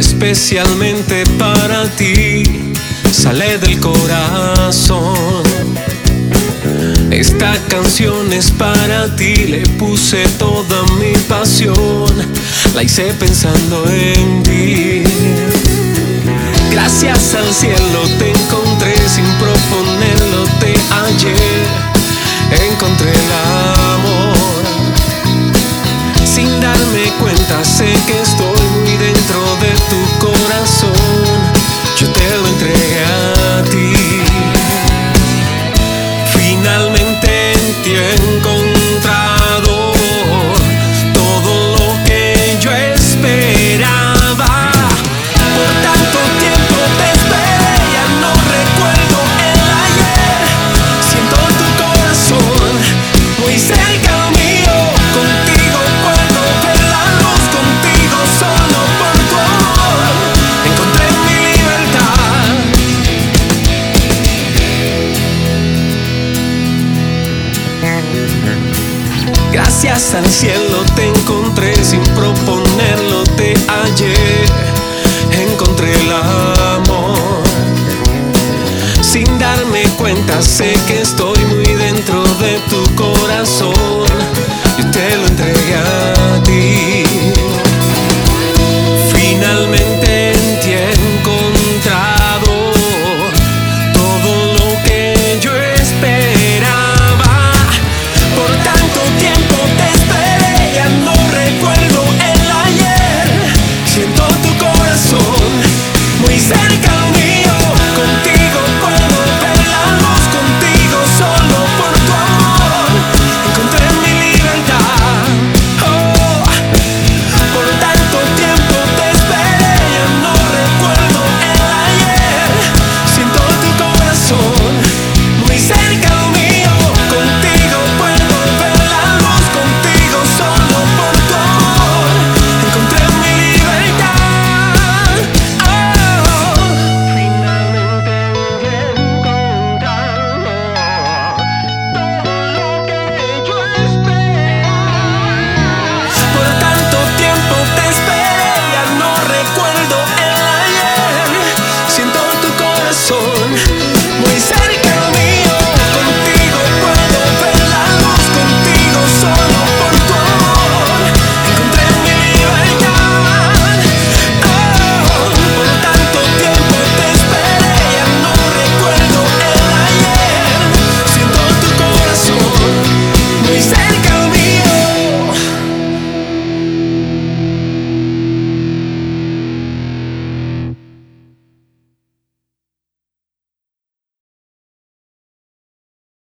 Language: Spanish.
especialmente para ti, sale del corazón. Esta canción es para ti, le puse toda mi pasión, la hice pensando en ti. Gracias al cielo Gracias al cielo te encontré sin proponerlo, te hallé, encontré el amor. Sin darme cuenta sé que estoy muy dentro de tu corazón, yo te lo entregué.